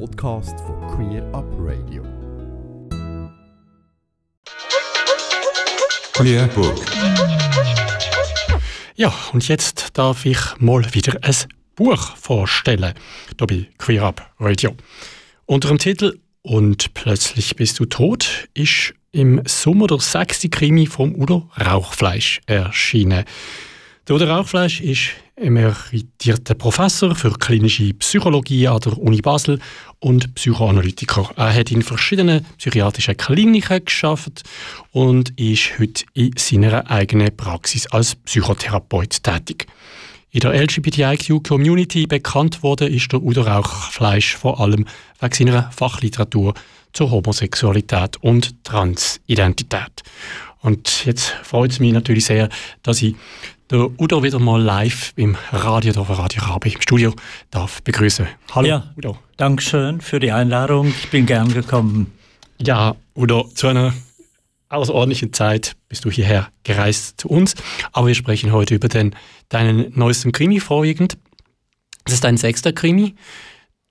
Podcast von Queer Up Radio. Queer Book. Ja, und jetzt darf ich mal wieder ein Buch vorstellen, hier bei Queer Up Radio. Unter dem Titel Und plötzlich bist du tot ist im Sommer der sechste Krimi vom Udo Rauchfleisch erschienen. Der Udo Rauchfleisch ist emeritierter Professor für klinische Psychologie an der Uni Basel und Psychoanalytiker. Er hat in verschiedenen psychiatrischen Kliniken geschafft und ist heute in seiner eigenen Praxis als Psychotherapeut tätig. In der LGBTIQ-Community bekannt wurde ist der Udo Rauchfleisch vor allem wegen seiner Fachliteratur zur Homosexualität und Transidentität. Und jetzt freut es mich natürlich sehr, dass ich der Udo wieder mal live im Radio, da Radio Rabe im Studio darf begrüßen. Hallo ja, Udo. Dankeschön für die Einladung. Ich bin gern gekommen. Ja, Udo, zu einer außerordentlichen Zeit bist du hierher gereist zu uns. Aber wir sprechen heute über den, deinen neuesten Krimi vorwiegend. Das ist dein sechster Krimi.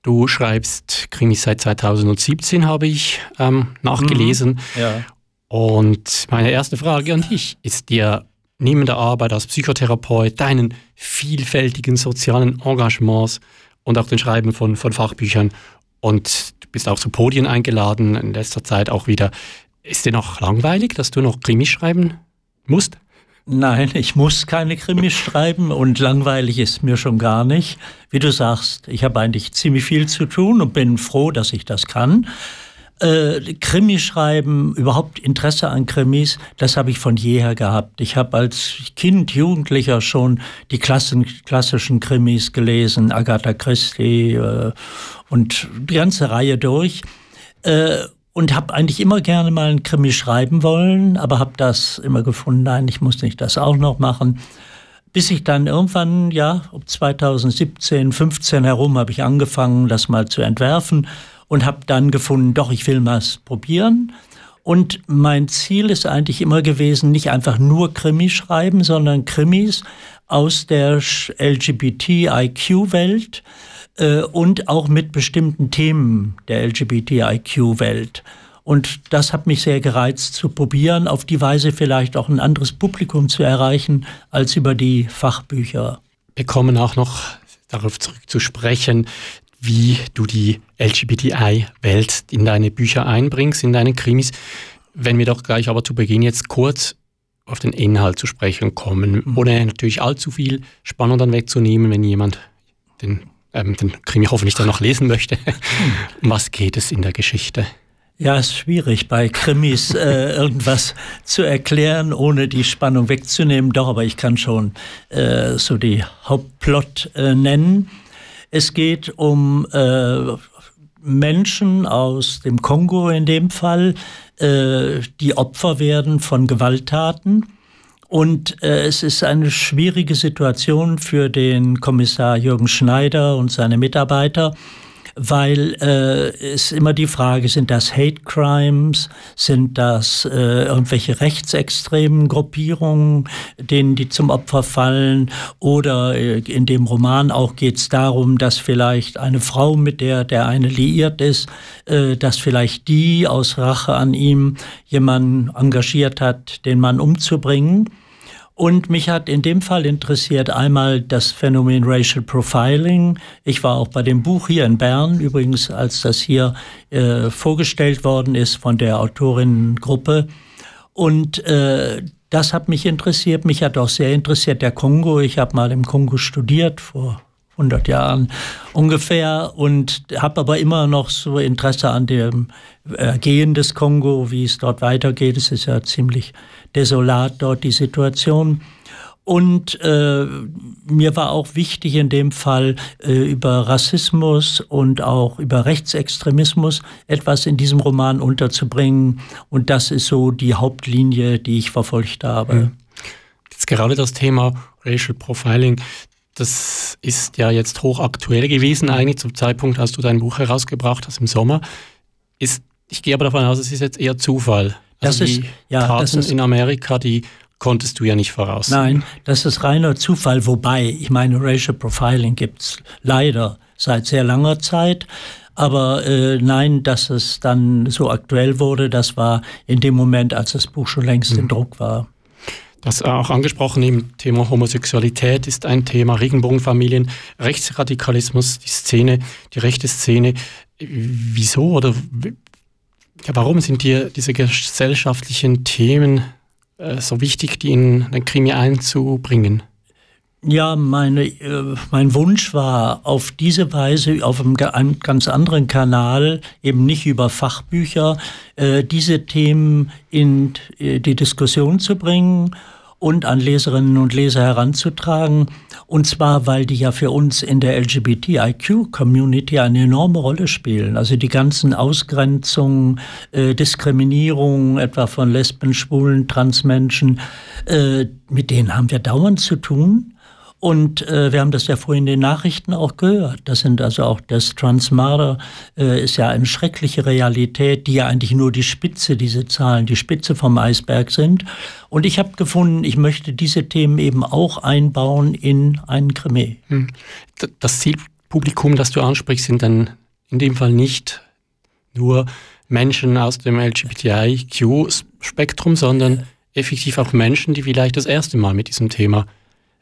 Du schreibst Krimis seit 2017, habe ich ähm, nachgelesen. Mhm, ja. Und meine erste Frage an dich ist dir neben der Arbeit als Psychotherapeut, deinen vielfältigen sozialen Engagements und auch den Schreiben von, von Fachbüchern und du bist auch zu Podien eingeladen, in letzter Zeit auch wieder. Ist dir noch langweilig, dass du noch Krimis schreiben musst? Nein, ich muss keine Krimis schreiben und langweilig ist mir schon gar nicht. Wie du sagst, ich habe eigentlich ziemlich viel zu tun und bin froh, dass ich das kann. Äh, Krimi schreiben, überhaupt Interesse an Krimis, das habe ich von jeher gehabt. Ich habe als Kind, Jugendlicher schon die Klassen, klassischen Krimis gelesen, Agatha Christie äh, und die ganze Reihe durch. Äh, und habe eigentlich immer gerne mal einen Krimi schreiben wollen, aber habe das immer gefunden, nein, ich muss nicht das auch noch machen. Bis ich dann irgendwann, ja, um 2017, 15 herum, habe ich angefangen, das mal zu entwerfen und habe dann gefunden, doch, ich will mal probieren. Und mein Ziel ist eigentlich immer gewesen, nicht einfach nur Krimis schreiben, sondern Krimis aus der LGBTIQ-Welt, äh, und auch mit bestimmten Themen der LGBTIQ-Welt. Und das hat mich sehr gereizt zu probieren, auf die Weise vielleicht auch ein anderes Publikum zu erreichen als über die Fachbücher. Wir kommen auch noch darauf zurück zu sprechen, wie du die LGBTI-Welt in deine Bücher einbringst, in deine Krimis. Wenn wir doch gleich aber zu Beginn jetzt kurz auf den Inhalt zu sprechen kommen, mhm. ohne natürlich allzu viel Spannung dann wegzunehmen, wenn jemand den ähm, den Krimi hoffentlich dann noch lesen möchte. um was geht es in der Geschichte? Ja, es ist schwierig, bei Krimis äh, irgendwas zu erklären, ohne die Spannung wegzunehmen. Doch, aber ich kann schon äh, so die Hauptplot äh, nennen. Es geht um äh, Menschen aus dem Kongo in dem Fall, äh, die Opfer werden von Gewalttaten und äh, es ist eine schwierige Situation für den Kommissar Jürgen Schneider und seine Mitarbeiter, weil äh, es immer die Frage, sind das Hate Crimes, sind das äh, irgendwelche rechtsextremen Gruppierungen, denen die zum Opfer fallen oder äh, in dem Roman auch geht es darum, dass vielleicht eine Frau, mit der der eine liiert ist, äh, dass vielleicht die aus Rache an ihm jemanden engagiert hat, den Mann umzubringen. Und mich hat in dem Fall interessiert einmal das Phänomen Racial Profiling. Ich war auch bei dem Buch hier in Bern, übrigens, als das hier äh, vorgestellt worden ist von der Autorinnengruppe. Und äh, das hat mich interessiert. Mich hat auch sehr interessiert der Kongo. Ich habe mal im Kongo studiert vor 100 Jahren ungefähr und habe aber immer noch so Interesse an dem Ergehen des Kongo, wie es dort weitergeht. Es ist ja ziemlich desolat dort die Situation. Und äh, mir war auch wichtig in dem Fall äh, über Rassismus und auch über Rechtsextremismus etwas in diesem Roman unterzubringen. Und das ist so die Hauptlinie, die ich verfolgt habe. Mhm. Jetzt gerade das Thema Racial Profiling, das ist ja jetzt hochaktuell gewesen eigentlich zum Zeitpunkt, als du dein Buch herausgebracht hast im Sommer. Ist, ich gehe aber davon aus, es ist jetzt eher Zufall. Das also ist, ja, Taten ist, in Amerika, die konntest du ja nicht voraus. Nein, das ist reiner Zufall, wobei, ich meine, Racial Profiling gibt es leider seit sehr langer Zeit. Aber äh, nein, dass es dann so aktuell wurde, das war in dem Moment, als das Buch schon längst mhm. in Druck war. Das auch angesprochen im Thema Homosexualität ist ein Thema, Regenbogenfamilien, Rechtsradikalismus, die Szene, die rechte Szene. Wieso oder ja, warum sind dir diese gesellschaftlichen Themen äh, so wichtig, die in den Krimi einzubringen? Ja, meine, äh, mein Wunsch war, auf diese Weise, auf einem, einem, ganz anderen Kanal, eben nicht über Fachbücher, äh, diese Themen in äh, die Diskussion zu bringen und an Leserinnen und Leser heranzutragen. Und zwar, weil die ja für uns in der LGBTIQ-Community eine enorme Rolle spielen. Also die ganzen Ausgrenzungen, äh, Diskriminierung etwa von Lesben, Schwulen, Transmenschen, äh, mit denen haben wir dauernd zu tun. Und äh, wir haben das ja vorhin in den Nachrichten auch gehört. Das sind also auch das Transmurder äh, ist ja eine schreckliche Realität, die ja eigentlich nur die Spitze, diese Zahlen, die Spitze vom Eisberg sind. Und ich habe gefunden, ich möchte diese Themen eben auch einbauen in einen Krimi. Hm. Das Zielpublikum, das du ansprichst, sind dann in dem Fall nicht nur Menschen aus dem LGBTIQ-Spektrum, sondern effektiv auch Menschen, die vielleicht das erste Mal mit diesem Thema äh,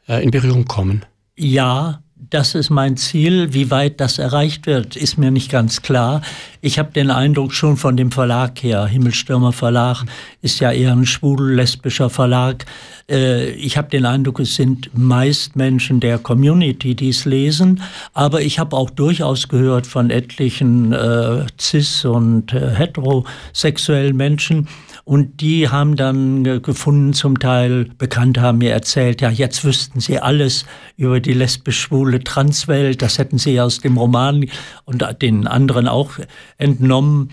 in Berührung kommen? Ja, das ist mein Ziel. Wie weit das erreicht wird, ist mir nicht ganz klar. Ich habe den Eindruck schon von dem Verlag her, Himmelstürmer Verlag ist ja eher ein schwul-lesbischer Verlag. Äh, ich habe den Eindruck, es sind meist Menschen der Community, die es lesen. Aber ich habe auch durchaus gehört von etlichen äh, cis- und äh, heterosexuellen Menschen, und die haben dann gefunden, zum Teil Bekannte haben mir erzählt, ja, jetzt wüssten sie alles über die lesbisch-schwule Transwelt. Das hätten sie aus dem Roman und den anderen auch entnommen.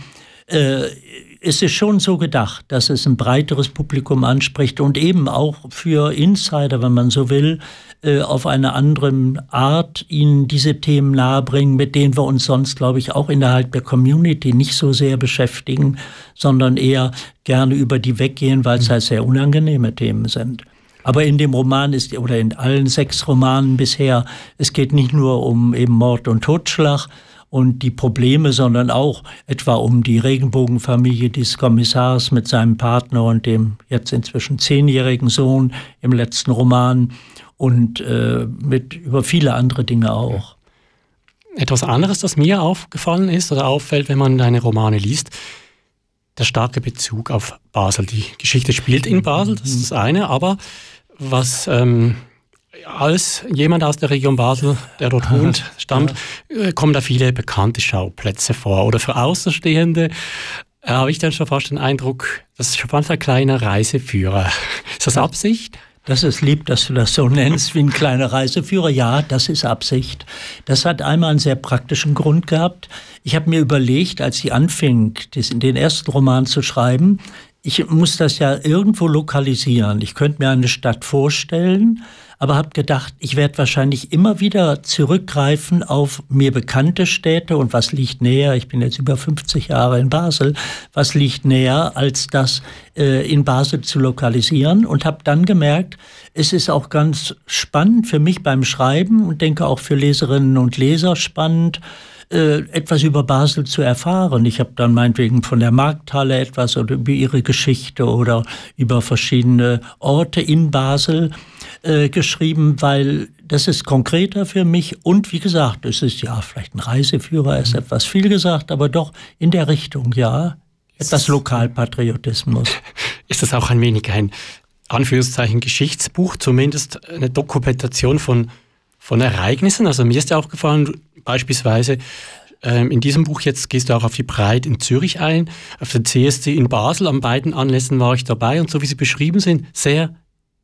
Äh, es ist schon so gedacht, dass es ein breiteres Publikum anspricht und eben auch für Insider, wenn man so will, äh, auf eine andere Art ihnen diese Themen nahebringen, mit denen wir uns sonst, glaube ich, auch innerhalb der Community nicht so sehr beschäftigen, sondern eher gerne über die weggehen, weil es halt sehr unangenehme Themen sind. Aber in dem Roman ist, oder in allen sechs Romanen bisher, es geht nicht nur um eben Mord und Totschlag, und die Probleme, sondern auch etwa um die Regenbogenfamilie des Kommissars mit seinem Partner und dem jetzt inzwischen zehnjährigen Sohn im letzten Roman und äh, mit über viele andere Dinge auch. Etwas anderes, das mir aufgefallen ist oder auffällt, wenn man deine Romane liest, der starke Bezug auf Basel. Die Geschichte spielt in Basel, das ist das eine, aber was ähm, als jemand aus der Region Basel, der dort wohnt, stammt, ja. Äh, kommen da viele bekannte Schauplätze vor. Oder für Außenstehende äh, habe ich dann schon fast den Eindruck, das ist schon fast ein kleiner Reiseführer. Ist das Absicht? Das ist lieb, dass du das so nennst wie ein kleiner Reiseführer. Ja, das ist Absicht. Das hat einmal einen sehr praktischen Grund gehabt. Ich habe mir überlegt, als ich anfing, den ersten Roman zu schreiben, ich muss das ja irgendwo lokalisieren. Ich könnte mir eine Stadt vorstellen, aber habe gedacht, ich werde wahrscheinlich immer wieder zurückgreifen auf mir bekannte Städte. Und was liegt näher, ich bin jetzt über 50 Jahre in Basel, was liegt näher, als das äh, in Basel zu lokalisieren? Und habe dann gemerkt, es ist auch ganz spannend für mich beim Schreiben und denke auch für Leserinnen und Leser spannend, äh, etwas über Basel zu erfahren. Ich habe dann meinetwegen von der Markthalle etwas oder über ihre Geschichte oder über verschiedene Orte in Basel äh, geschrieben, weil das ist konkreter für mich und wie gesagt, es ist ja vielleicht ein Reiseführer, ist mhm. etwas viel gesagt, aber doch in der Richtung, ja, etwas Lokalpatriotismus. Ist das auch ein wenig ein Anführungszeichen Geschichtsbuch, zumindest eine Dokumentation von, von Ereignissen? Also mir ist ja aufgefallen, beispielsweise ähm, in diesem Buch jetzt gehst du auch auf die Breit in Zürich ein, auf den CSC in Basel. An beiden Anlässen war ich dabei und so wie sie beschrieben sind, sehr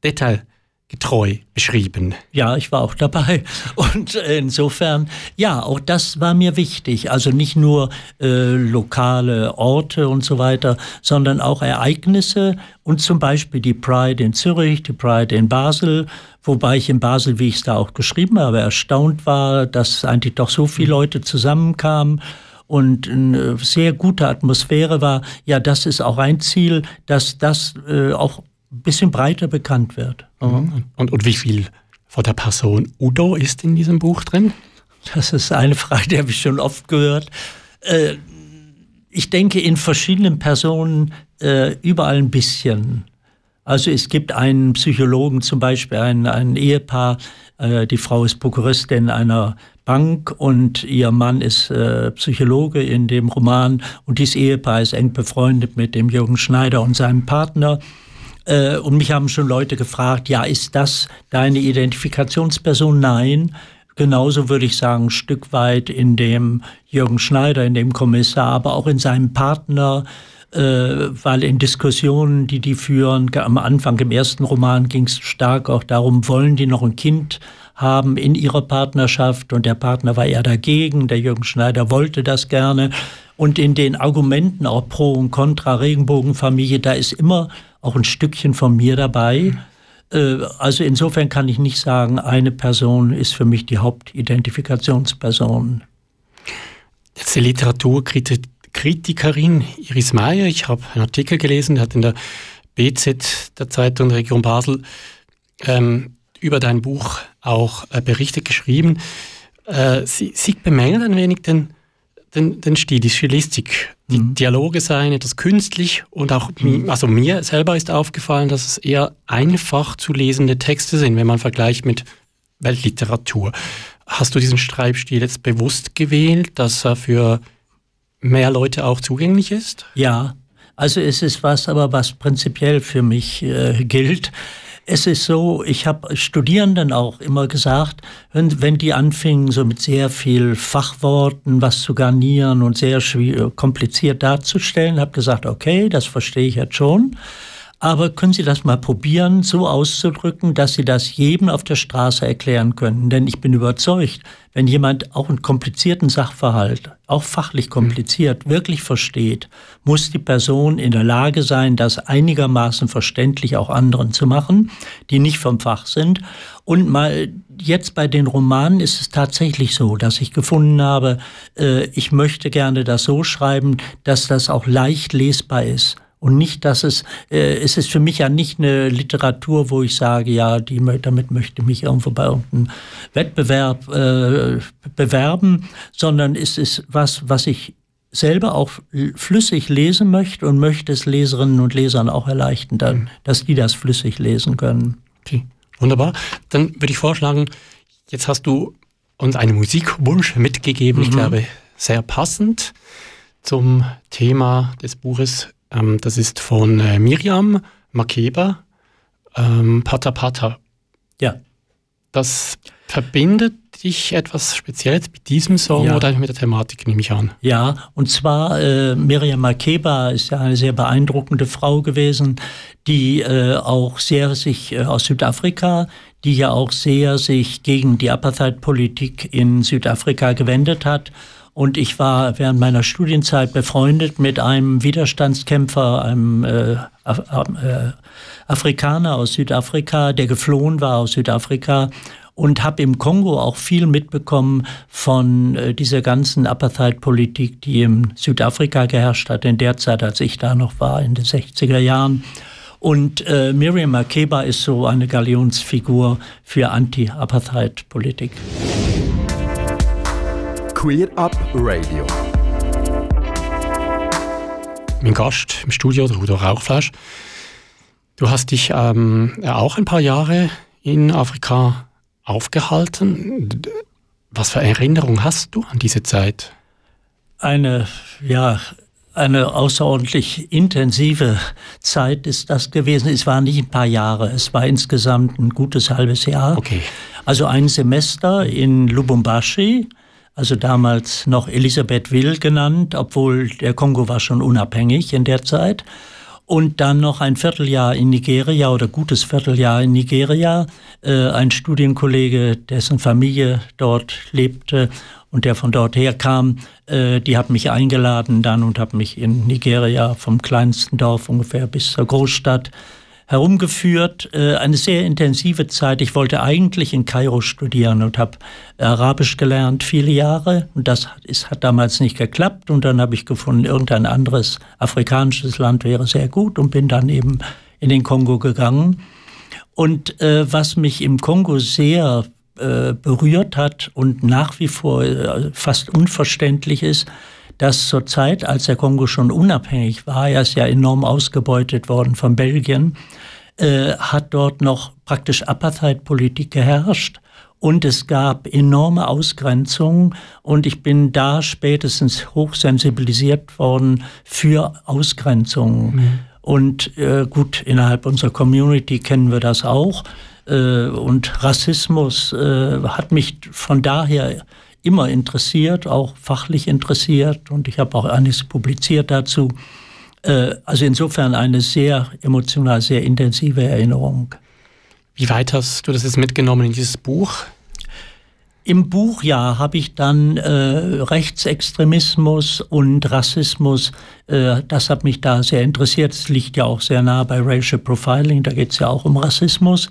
detailliert getreu beschrieben. Ja, ich war auch dabei. Und insofern, ja, auch das war mir wichtig. Also nicht nur äh, lokale Orte und so weiter, sondern auch Ereignisse und zum Beispiel die Pride in Zürich, die Pride in Basel, wobei ich in Basel, wie ich es da auch geschrieben habe, erstaunt war, dass eigentlich doch so viele Leute zusammenkamen und eine sehr gute Atmosphäre war. Ja, das ist auch ein Ziel, dass das äh, auch ein bisschen breiter bekannt wird. Mhm. Und, und wie viel von der Person Udo ist in diesem Buch drin? Das ist eine Frage, die habe ich schon oft gehört. Äh, ich denke in verschiedenen Personen äh, überall ein bisschen. Also es gibt einen Psychologen, zum Beispiel ein, ein Ehepaar, äh, die Frau ist Prokuristin einer Bank und ihr Mann ist äh, Psychologe in dem Roman und dieses Ehepaar ist eng befreundet mit dem Jürgen Schneider und seinem Partner. Äh, und mich haben schon Leute gefragt, ja, ist das deine Identifikationsperson? Nein. Genauso würde ich sagen, ein Stück weit in dem Jürgen Schneider, in dem Kommissar, aber auch in seinem Partner, äh, weil in Diskussionen, die die führen, am Anfang im ersten Roman ging es stark auch darum, wollen die noch ein Kind haben in ihrer Partnerschaft und der Partner war eher dagegen, der Jürgen Schneider wollte das gerne. Und in den Argumenten auch pro und contra Regenbogenfamilie, da ist immer auch ein Stückchen von mir dabei. Mhm. Also insofern kann ich nicht sagen, eine Person ist für mich die Hauptidentifikationsperson. Jetzt die Literaturkritikerin Iris Meyer. Ich habe einen Artikel gelesen, der hat in der BZ der Zeitung Region Basel ähm, über dein Buch auch äh, Berichte geschrieben. Äh, sie, sie bemängelt ein wenig den, den, den Stil, die Stilistik. Die mhm. Dialoge seien etwas künstlich und auch mhm. also mir selber ist aufgefallen, dass es eher einfach zu lesende Texte sind, wenn man vergleicht mit Weltliteratur. Hast du diesen Schreibstil jetzt bewusst gewählt, dass er für mehr Leute auch zugänglich ist? Ja, also es ist was, aber was prinzipiell für mich äh, gilt. Es ist so, ich habe Studierenden auch immer gesagt, wenn, wenn die anfingen, so mit sehr viel Fachworten was zu garnieren und sehr kompliziert darzustellen, habe gesagt, okay, das verstehe ich jetzt schon. Aber können Sie das mal probieren, so auszudrücken, dass Sie das jedem auf der Straße erklären können? Denn ich bin überzeugt, wenn jemand auch einen komplizierten Sachverhalt, auch fachlich kompliziert, wirklich versteht, muss die Person in der Lage sein, das einigermaßen verständlich auch anderen zu machen, die nicht vom Fach sind. Und mal jetzt bei den Romanen ist es tatsächlich so, dass ich gefunden habe, äh, ich möchte gerne das so schreiben, dass das auch leicht lesbar ist und nicht, dass es, äh, es ist für mich ja nicht eine Literatur, wo ich sage, ja, die, damit möchte ich mich irgendwo bei irgendeinem Wettbewerb äh, bewerben, sondern es ist was, was ich selber auch flüssig lesen möchte und möchte es Leserinnen und Lesern auch erleichtern, dann, mhm. dass die das flüssig lesen können. Okay, wunderbar. Dann würde ich vorschlagen, jetzt hast du uns einen Musikwunsch mitgegeben, mhm. ich glaube, sehr passend zum Thema des Buches ähm, das ist von äh, Miriam Makeba, ähm, Pata Pata. Ja. Das verbindet dich etwas Spezielles mit diesem Song ja. oder mit der Thematik, nehme ich an? Ja, und zwar äh, Miriam Makeba ist ja eine sehr beeindruckende Frau gewesen, die äh, auch sehr sich äh, aus Südafrika, die ja auch sehr sich gegen die Apartheid-Politik in Südafrika gewendet hat und ich war während meiner Studienzeit befreundet mit einem Widerstandskämpfer, einem äh, Af äh, Afrikaner aus Südafrika, der geflohen war aus Südafrika und habe im Kongo auch viel mitbekommen von äh, dieser ganzen Apartheid-Politik, die im Südafrika geherrscht hat, in der Zeit, als ich da noch war, in den 60er Jahren. Und äh, Miriam Makeba ist so eine Galionsfigur für Anti-Apartheid-Politik. Queer Up Radio. Mein Gast im Studio, der Udo Rauchfleisch. Du hast dich ähm, auch ein paar Jahre in Afrika aufgehalten. Was für Erinnerungen hast du an diese Zeit? Eine, ja, eine außerordentlich intensive Zeit ist das gewesen. Es waren nicht ein paar Jahre, es war insgesamt ein gutes halbes Jahr. Okay. Also ein Semester in Lubumbashi, also damals noch Elisabethville genannt, obwohl der Kongo war schon unabhängig in der Zeit. Und dann noch ein Vierteljahr in Nigeria oder gutes Vierteljahr in Nigeria. Äh, ein Studienkollege, dessen Familie dort lebte und der von dort herkam, äh, die hat mich eingeladen dann und hat mich in Nigeria vom kleinsten Dorf ungefähr bis zur Großstadt herumgeführt. Äh, eine sehr intensive Zeit. Ich wollte eigentlich in Kairo studieren und habe Arabisch gelernt, viele Jahre. Und das hat damals nicht geklappt. Und dann habe ich gefunden, irgendein anderes afrikanisches Land wäre sehr gut und bin dann eben in den Kongo gegangen. Und äh, was mich im Kongo sehr äh, berührt hat und nach wie vor äh, fast unverständlich ist, dass zur Zeit, als der Kongo schon unabhängig war, er ist ja enorm ausgebeutet worden von Belgien, äh, hat dort noch praktisch Apartheid-Politik geherrscht. Und es gab enorme Ausgrenzungen und ich bin da spätestens hochsensibilisiert worden für Ausgrenzungen. Mhm. Und äh, gut, innerhalb unserer Community kennen wir das auch. Äh, und Rassismus äh, hat mich von daher immer interessiert, auch fachlich interessiert. Und ich habe auch einiges publiziert dazu. Äh, also insofern eine sehr emotional, sehr intensive Erinnerung. Wie weit hast du das jetzt mitgenommen in dieses Buch? Im Buch ja habe ich dann äh, Rechtsextremismus und Rassismus, äh, das hat mich da sehr interessiert. Es liegt ja auch sehr nah bei Racial Profiling, da geht es ja auch um Rassismus.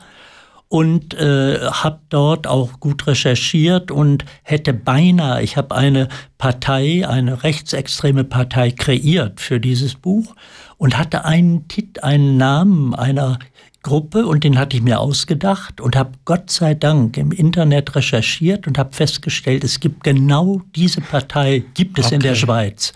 Und äh, habe dort auch gut recherchiert und hätte beinahe, ich habe eine Partei, eine rechtsextreme Partei kreiert für dieses Buch und hatte einen, Tit einen Namen einer Gruppe und den hatte ich mir ausgedacht und habe Gott sei Dank im Internet recherchiert und habe festgestellt, es gibt genau diese Partei, gibt es okay. in der Schweiz.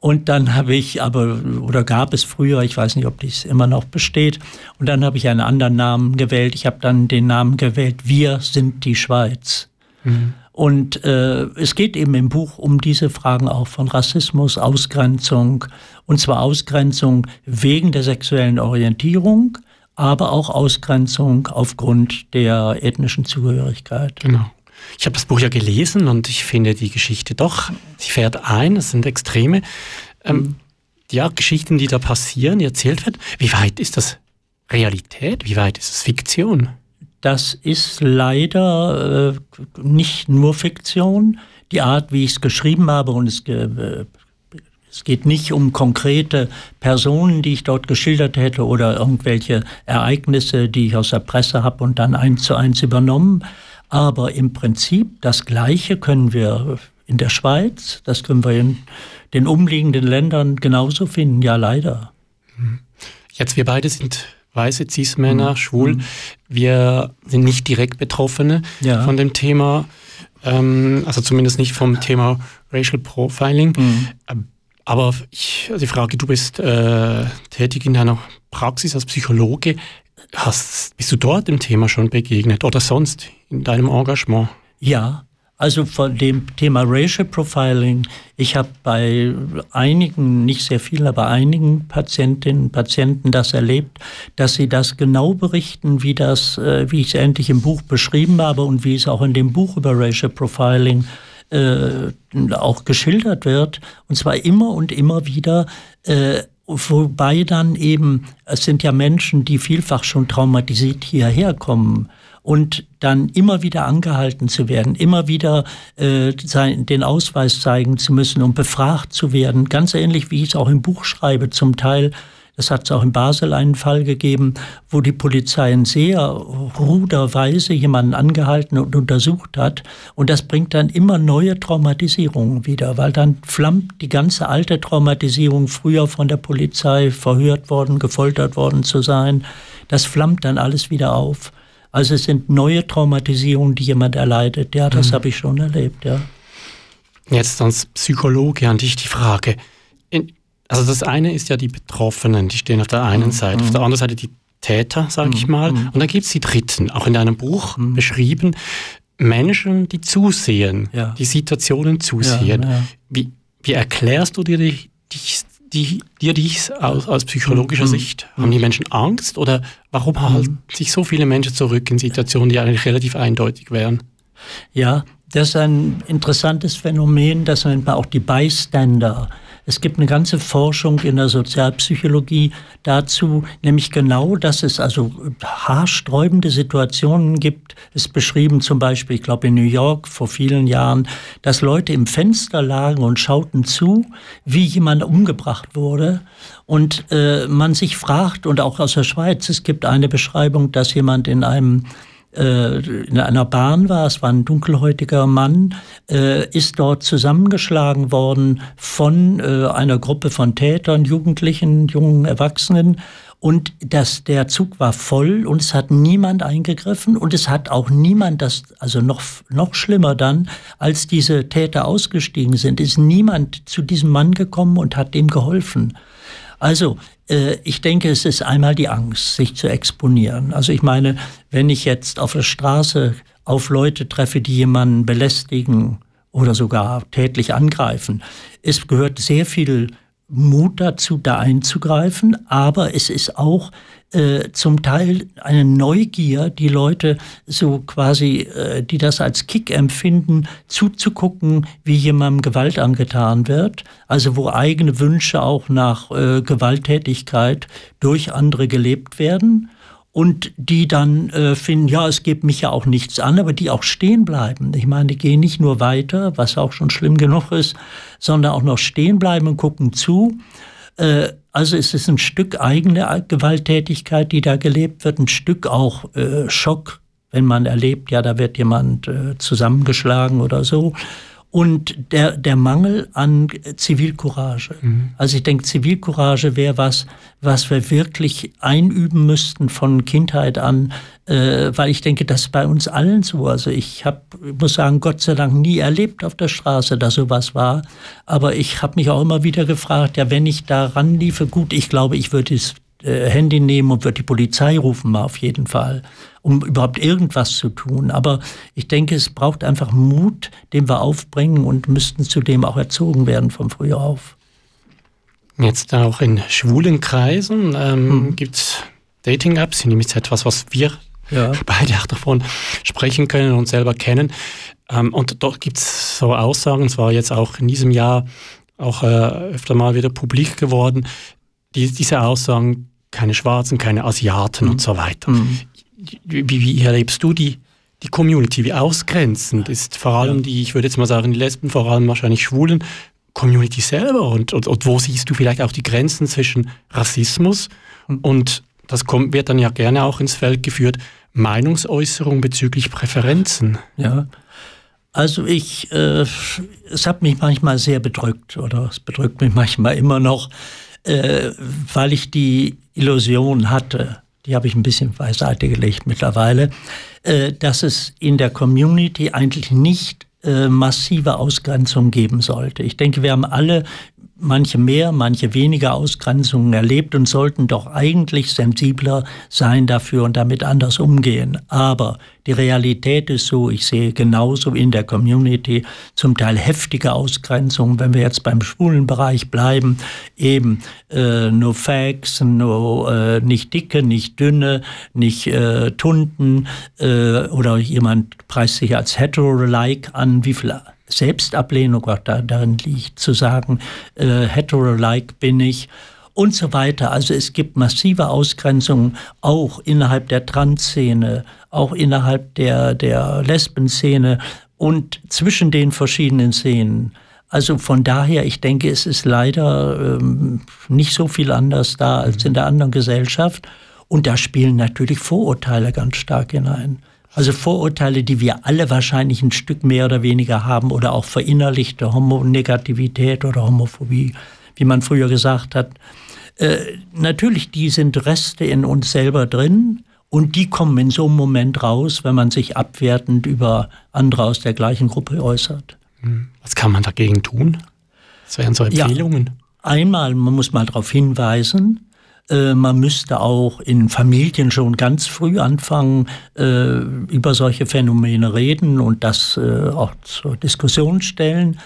Und dann habe ich aber, oder gab es früher, ich weiß nicht, ob dies immer noch besteht, und dann habe ich einen anderen Namen gewählt. Ich habe dann den Namen gewählt, Wir sind die Schweiz. Mhm. Und äh, es geht eben im Buch um diese Fragen auch von Rassismus, Ausgrenzung, und zwar Ausgrenzung wegen der sexuellen Orientierung, aber auch Ausgrenzung aufgrund der ethnischen Zugehörigkeit. Genau. Ich habe das Buch ja gelesen und ich finde die Geschichte doch, sie fährt ein, es sind Extreme. Ähm, mhm. ja, Geschichten, die da passieren, die erzählt wird. Wie weit ist das Realität? Wie weit ist es Fiktion? Das ist leider äh, nicht nur Fiktion. Die Art, wie ich es geschrieben habe, und es äh, es geht nicht um konkrete Personen, die ich dort geschildert hätte oder irgendwelche Ereignisse, die ich aus der Presse habe und dann eins zu eins übernommen. Aber im Prinzip das Gleiche können wir in der Schweiz, das können wir in den umliegenden Ländern genauso finden. Ja, leider. Jetzt, wir beide sind weiße Cis-Männer, mhm. schwul. Mhm. Wir sind nicht direkt Betroffene ja. von dem Thema, ähm, also zumindest nicht vom Thema Racial Profiling. Mhm. Ähm, aber ich, also die Frage, du bist äh, tätig in deiner Praxis als Psychologe. Hast, bist du dort dem Thema schon begegnet oder sonst in deinem Engagement? Ja, also von dem Thema Racial Profiling, ich habe bei einigen, nicht sehr vielen, aber einigen Patientinnen und Patienten das erlebt, dass sie das genau berichten, wie das, äh, wie ich es endlich im Buch beschrieben habe und wie es auch in dem Buch über Racial Profiling äh, auch geschildert wird. Und zwar immer und immer wieder. Äh, wobei dann eben, es sind ja Menschen, die vielfach schon traumatisiert hierher kommen und dann immer wieder angehalten zu werden, immer wieder äh, sein, den Ausweis zeigen zu müssen und befragt zu werden, ganz ähnlich wie ich es auch im Buch schreibe, zum Teil es hat auch in Basel einen Fall gegeben, wo die Polizei in sehr ruder Weise jemanden angehalten und untersucht hat. Und das bringt dann immer neue Traumatisierungen wieder, weil dann flammt die ganze alte Traumatisierung, früher von der Polizei verhört worden, gefoltert worden zu sein, das flammt dann alles wieder auf. Also es sind neue Traumatisierungen, die jemand erleidet. Ja, das mhm. habe ich schon erlebt, ja. Jetzt als Psychologe an dich die Frage. Also das eine ist ja die Betroffenen, die stehen auf der einen mhm. Seite, auf der anderen Seite die Täter, sage mhm. ich mal. Mhm. Und dann gibt es die Dritten, auch in deinem Buch mhm. beschrieben, Menschen, die zusehen, ja. die Situationen zusehen. Ja, ja. Wie, wie erklärst du dir dich, die, dir dies aus, aus psychologischer mhm. Sicht? Haben die Menschen Angst oder warum mhm. halten sich so viele Menschen zurück in Situationen, die eigentlich relativ eindeutig wären? Ja, das ist ein interessantes Phänomen, das nennt man auch die Bystander. Es gibt eine ganze Forschung in der Sozialpsychologie dazu, nämlich genau, dass es also haarsträubende Situationen gibt. Es ist beschrieben zum Beispiel, ich glaube in New York vor vielen Jahren, dass Leute im Fenster lagen und schauten zu, wie jemand umgebracht wurde. Und äh, man sich fragt, und auch aus der Schweiz, es gibt eine Beschreibung, dass jemand in einem in einer Bahn war, es war ein dunkelhäutiger Mann, äh, ist dort zusammengeschlagen worden von äh, einer Gruppe von Tätern, Jugendlichen, jungen Erwachsenen. Und das, der Zug war voll und es hat niemand eingegriffen und es hat auch niemand das, also noch, noch schlimmer dann, als diese Täter ausgestiegen sind, ist niemand zu diesem Mann gekommen und hat dem geholfen. Also, äh, ich denke, es ist einmal die Angst, sich zu exponieren. Also ich meine, wenn ich jetzt auf der Straße auf Leute treffe, die jemanden belästigen oder sogar tätlich angreifen, es gehört sehr viel Mut dazu, da einzugreifen, aber es ist auch äh, zum Teil eine Neugier, die Leute so quasi, äh, die das als Kick empfinden, zuzugucken, wie jemandem Gewalt angetan wird, also wo eigene Wünsche auch nach äh, Gewalttätigkeit durch andere gelebt werden und die dann äh, finden, ja, es geht mich ja auch nichts an, aber die auch stehen bleiben. Ich meine, die gehen nicht nur weiter, was auch schon schlimm genug ist, sondern auch noch stehen bleiben und gucken zu. Äh, also es ist ein Stück eigene Gewalttätigkeit, die da gelebt wird, ein Stück auch äh, Schock, wenn man erlebt, ja, da wird jemand äh, zusammengeschlagen oder so und der, der Mangel an Zivilcourage. Mhm. Also ich denke, Zivilcourage wäre was, was wir wirklich einüben müssten von Kindheit an, äh, weil ich denke, das ist bei uns allen so. Also ich habe, muss sagen, Gott sei Dank nie erlebt auf der Straße, dass sowas war. Aber ich habe mich auch immer wieder gefragt, ja, wenn ich da ranliefe, gut, ich glaube, ich würde es äh, Handy nehmen und wird die Polizei rufen, mal auf jeden Fall, um überhaupt irgendwas zu tun. Aber ich denke, es braucht einfach Mut, den wir aufbringen und müssten zudem auch erzogen werden von früher auf. Jetzt auch in schwulen Kreisen ähm, hm. gibt es Dating-Apps, nämlich etwas, was wir ja. beide auch davon sprechen können und selber kennen. Ähm, und dort gibt es so Aussagen, es war jetzt auch in diesem Jahr auch äh, öfter mal wieder publik geworden, die, diese Aussagen, keine Schwarzen, keine Asiaten mhm. und so weiter. Mhm. Wie, wie erlebst du die, die Community? Wie ausgrenzend ist vor allem die, ich würde jetzt mal sagen, die Lesben, vor allem wahrscheinlich Schwulen, Community selber? Und, und, und wo siehst du vielleicht auch die Grenzen zwischen Rassismus mhm. und das kommt, wird dann ja gerne auch ins Feld geführt, Meinungsäußerung bezüglich Präferenzen. Ja, also ich, äh, es hat mich manchmal sehr bedrückt oder es bedrückt mich manchmal immer noch, äh, weil ich die Illusion hatte, die habe ich ein bisschen beiseite gelegt mittlerweile, äh, dass es in der Community eigentlich nicht äh, massive Ausgrenzung geben sollte. Ich denke, wir haben alle manche mehr, manche weniger Ausgrenzungen erlebt und sollten doch eigentlich sensibler sein dafür und damit anders umgehen. Aber die Realität ist so, ich sehe genauso in der Community zum Teil heftige Ausgrenzungen, wenn wir jetzt beim schwulen Bereich bleiben, eben äh, nur Fags, nur äh, nicht dicke, nicht dünne, nicht äh, Tunden äh, oder jemand preist sich als hetero-like an, wie viel Selbstablehnung auch da, darin liegt, zu sagen, äh, hetero-like bin ich und so weiter. Also es gibt massive Ausgrenzungen auch innerhalb der Trans-Szene, auch innerhalb der, der Lesben-Szene und zwischen den verschiedenen Szenen. Also von daher, ich denke, es ist leider ähm, nicht so viel anders da als in der anderen Gesellschaft. Und da spielen natürlich Vorurteile ganz stark hinein. Also Vorurteile, die wir alle wahrscheinlich ein Stück mehr oder weniger haben oder auch verinnerlichte Homonegativität oder Homophobie, wie man früher gesagt hat. Äh, natürlich, die sind Reste in uns selber drin und die kommen in so einem Moment raus, wenn man sich abwertend über andere aus der gleichen Gruppe äußert. Hm. Was kann man dagegen tun? Was wären so Empfehlungen? Ja, einmal, man muss mal darauf hinweisen, äh, man müsste auch in Familien schon ganz früh anfangen, äh, über solche Phänomene reden und das äh, auch zur Diskussion stellen.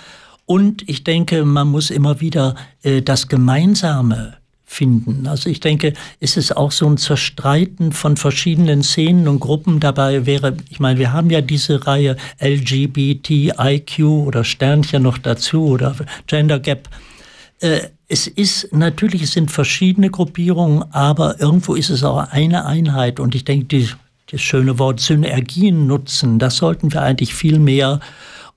Und ich denke, man muss immer wieder das Gemeinsame finden. Also ich denke, es ist auch so ein Zerstreiten von verschiedenen Szenen und Gruppen. Dabei wäre, ich meine, wir haben ja diese Reihe LGBTIQ oder Sternchen noch dazu oder Gender Gap. Äh, es ist natürlich, es sind verschiedene Gruppierungen, aber irgendwo ist es auch eine Einheit. Und ich denke, die, das schöne Wort Synergien nutzen, das sollten wir eigentlich viel mehr.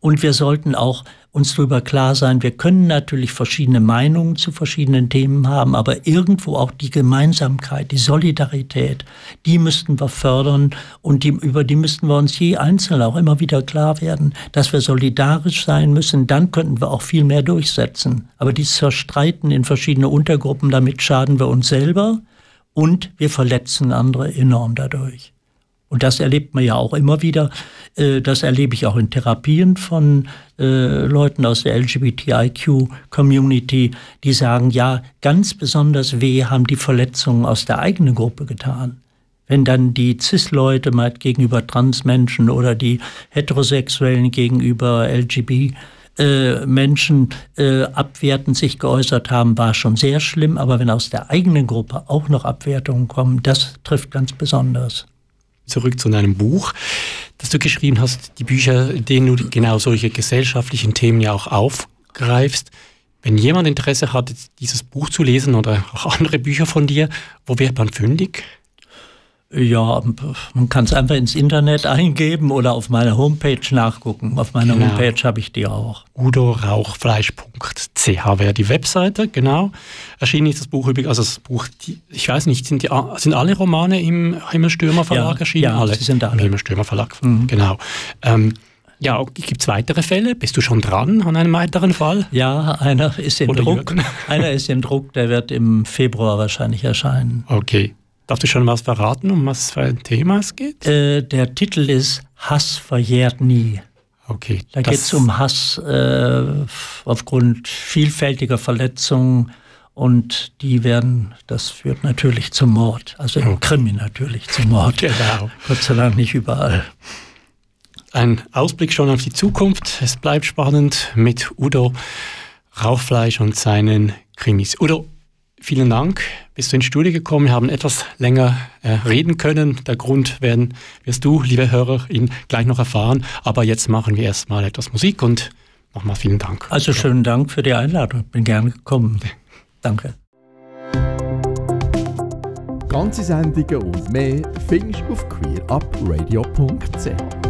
Und wir sollten auch uns darüber klar sein, wir können natürlich verschiedene Meinungen zu verschiedenen Themen haben, aber irgendwo auch die Gemeinsamkeit, die Solidarität, die müssten wir fördern und die, über die müssten wir uns je einzeln auch immer wieder klar werden, dass wir solidarisch sein müssen, dann könnten wir auch viel mehr durchsetzen. Aber dieses Zerstreiten in verschiedene Untergruppen, damit schaden wir uns selber und wir verletzen andere enorm dadurch. Und das erlebt man ja auch immer wieder. Äh, das erlebe ich auch in Therapien von äh, Leuten aus der LGBTIQ-Community, die sagen, ja, ganz besonders weh haben die Verletzungen aus der eigenen Gruppe getan. Wenn dann die CIS-Leute mal gegenüber Transmenschen oder die Heterosexuellen gegenüber LGBT äh, äh, abwertend sich geäußert haben, war schon sehr schlimm. Aber wenn aus der eigenen Gruppe auch noch Abwertungen kommen, das trifft ganz besonders zurück zu deinem Buch, das du geschrieben hast, die Bücher, in denen du genau solche gesellschaftlichen Themen ja auch aufgreifst. Wenn jemand Interesse hat, dieses Buch zu lesen oder auch andere Bücher von dir, wo wird man fündig? Ja, man kann es einfach ins Internet eingeben oder auf meiner Homepage nachgucken. Auf meiner genau. Homepage habe ich die auch. udorauchfleisch.ch wäre die Webseite, genau. Erschienen ist das Buch übrigens, also das Buch, die, ich weiß nicht, sind, die, sind alle Romane im Himmelstürmer Verlag ja, erschienen? Ja, alle. sie sind alle. Im Himmelstürmer Verlag, mhm. genau. Ähm, ja, gibt es weitere Fälle? Bist du schon dran an einem weiteren Fall? Ja, einer ist in Oder Druck. Einer ist in Druck, der wird im Februar wahrscheinlich erscheinen. Okay. Darfst du schon was verraten, um was für ein Thema es geht? Äh, der Titel ist Hass verjährt nie. Okay. Da geht es um Hass äh, aufgrund vielfältiger Verletzungen und die werden, das führt natürlich zum Mord. Also im okay. Krimi natürlich zum Mord. Genau. Gott sei Dank nicht überall. Ein Ausblick schon auf die Zukunft. Es bleibt spannend mit Udo Rauchfleisch und seinen Krimis. Udo, Vielen Dank. Bist du ins Studio gekommen. Wir haben etwas länger äh, reden können. Der Grund werden, wirst du, liebe Hörer, ihn gleich noch erfahren. Aber jetzt machen wir erstmal etwas Musik und nochmal vielen Dank. Also schönen Dank für die Einladung. Bin gerne gekommen. Danke. Ganze Sendungen und mehr findest du auf queerupradio.ch.